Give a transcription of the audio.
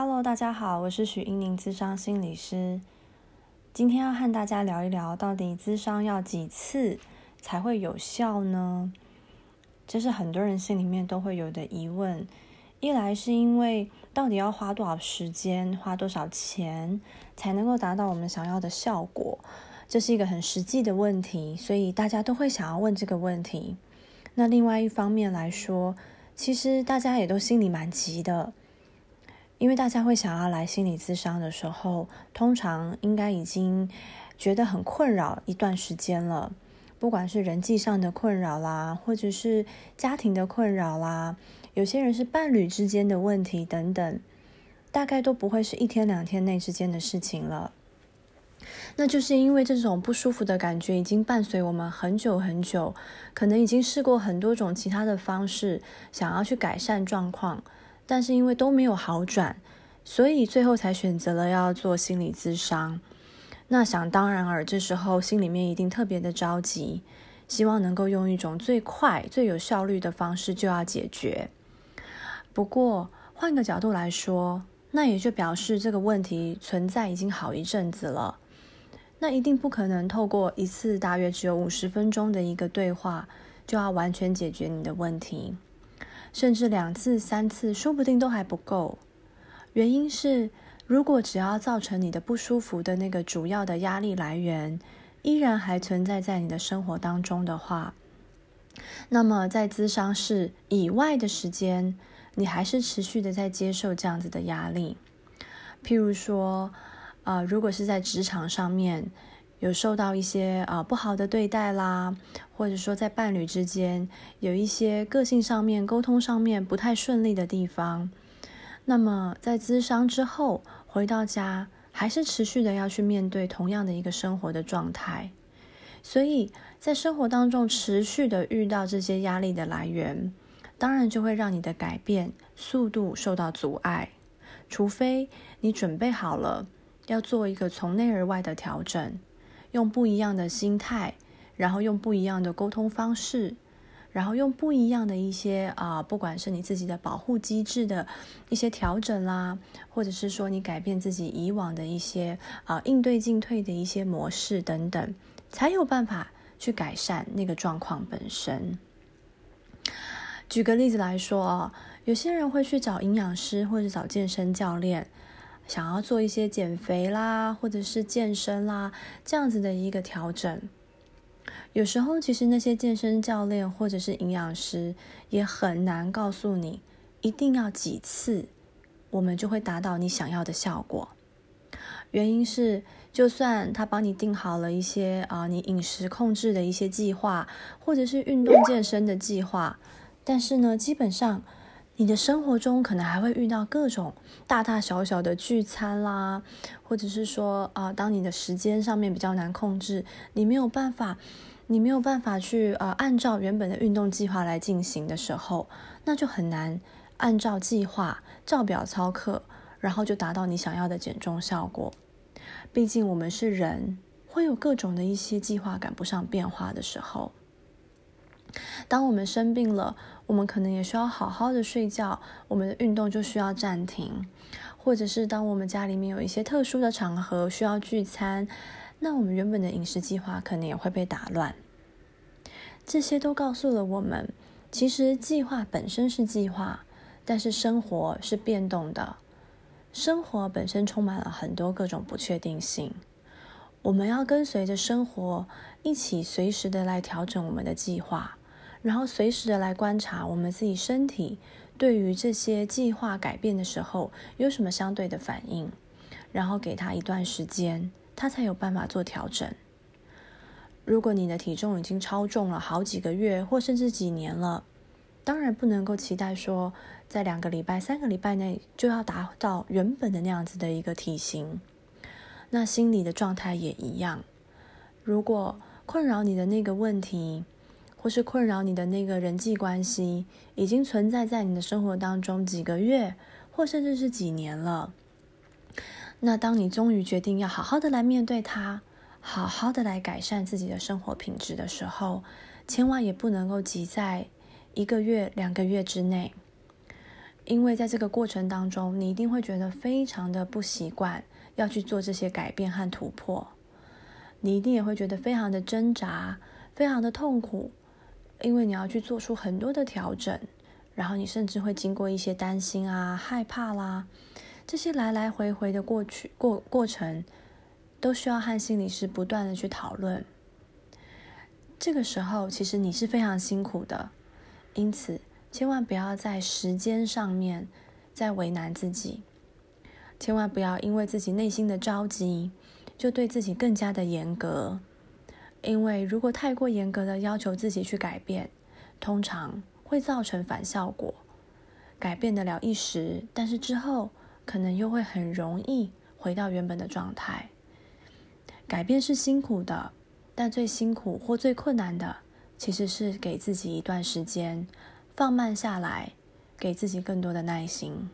Hello，大家好，我是许英宁，咨商心理师。今天要和大家聊一聊，到底咨商要几次才会有效呢？这是很多人心里面都会有的疑问。一来是因为到底要花多少时间、花多少钱才能够达到我们想要的效果，这是一个很实际的问题，所以大家都会想要问这个问题。那另外一方面来说，其实大家也都心里蛮急的。因为大家会想要来心理咨商的时候，通常应该已经觉得很困扰一段时间了，不管是人际上的困扰啦，或者是家庭的困扰啦，有些人是伴侣之间的问题等等，大概都不会是一天两天内之间的事情了。那就是因为这种不舒服的感觉已经伴随我们很久很久，可能已经试过很多种其他的方式，想要去改善状况。但是因为都没有好转，所以最后才选择了要做心理咨商。那想当然尔，这时候心里面一定特别的着急，希望能够用一种最快、最有效率的方式就要解决。不过换个角度来说，那也就表示这个问题存在已经好一阵子了。那一定不可能透过一次大约只有五十分钟的一个对话，就要完全解决你的问题。甚至两次、三次，说不定都还不够。原因是，如果只要造成你的不舒服的那个主要的压力来源，依然还存在在你的生活当中的话，那么在咨商室以外的时间，你还是持续的在接受这样子的压力。譬如说，啊，如果是在职场上面。有受到一些啊不好的对待啦，或者说在伴侣之间有一些个性上面、沟通上面不太顺利的地方，那么在咨商之后回到家，还是持续的要去面对同样的一个生活的状态，所以在生活当中持续的遇到这些压力的来源，当然就会让你的改变速度受到阻碍，除非你准备好了要做一个从内而外的调整。用不一样的心态，然后用不一样的沟通方式，然后用不一样的一些啊，不管是你自己的保护机制的一些调整啦，或者是说你改变自己以往的一些啊应对进退的一些模式等等，才有办法去改善那个状况本身。举个例子来说啊，有些人会去找营养师或者找健身教练。想要做一些减肥啦，或者是健身啦，这样子的一个调整。有时候，其实那些健身教练或者是营养师也很难告诉你，一定要几次，我们就会达到你想要的效果。原因是，就算他帮你定好了一些啊，你饮食控制的一些计划，或者是运动健身的计划，但是呢，基本上。你的生活中可能还会遇到各种大大小小的聚餐啦，或者是说啊，当你的时间上面比较难控制，你没有办法，你没有办法去呃按照原本的运动计划来进行的时候，那就很难按照计划照表操课，然后就达到你想要的减重效果。毕竟我们是人，会有各种的一些计划赶不上变化的时候。当我们生病了，我们可能也需要好好的睡觉，我们的运动就需要暂停；或者是当我们家里面有一些特殊的场合需要聚餐，那我们原本的饮食计划可能也会被打乱。这些都告诉了我们，其实计划本身是计划，但是生活是变动的，生活本身充满了很多各种不确定性。我们要跟随着生活一起，随时的来调整我们的计划。然后随时的来观察我们自己身体对于这些计划改变的时候有什么相对的反应，然后给他一段时间，他才有办法做调整。如果你的体重已经超重了好几个月或甚至几年了，当然不能够期待说在两个礼拜、三个礼拜内就要达到原本的那样子的一个体型。那心理的状态也一样，如果困扰你的那个问题。或是困扰你的那个人际关系，已经存在在你的生活当中几个月，或甚至是几年了。那当你终于决定要好好的来面对它，好好的来改善自己的生活品质的时候，千万也不能够急在一个月、两个月之内，因为在这个过程当中，你一定会觉得非常的不习惯要去做这些改变和突破，你一定也会觉得非常的挣扎，非常的痛苦，因为你要去做出很多的调整，然后你甚至会经过一些担心啊、害怕啦，这些来来回回的过去过过程，都需要和心理师不断的去讨论。这个时候，其实你是非常辛苦的，因此千万不要在时间上面再为难自己，千万不要因为自己内心的着急，就对自己更加的严格。因为如果太过严格的要求自己去改变，通常会造成反效果。改变得了一时，但是之后可能又会很容易回到原本的状态。改变是辛苦的。但最辛苦或最困难的，其实是给自己一段时间，放慢下来，给自己更多的耐心。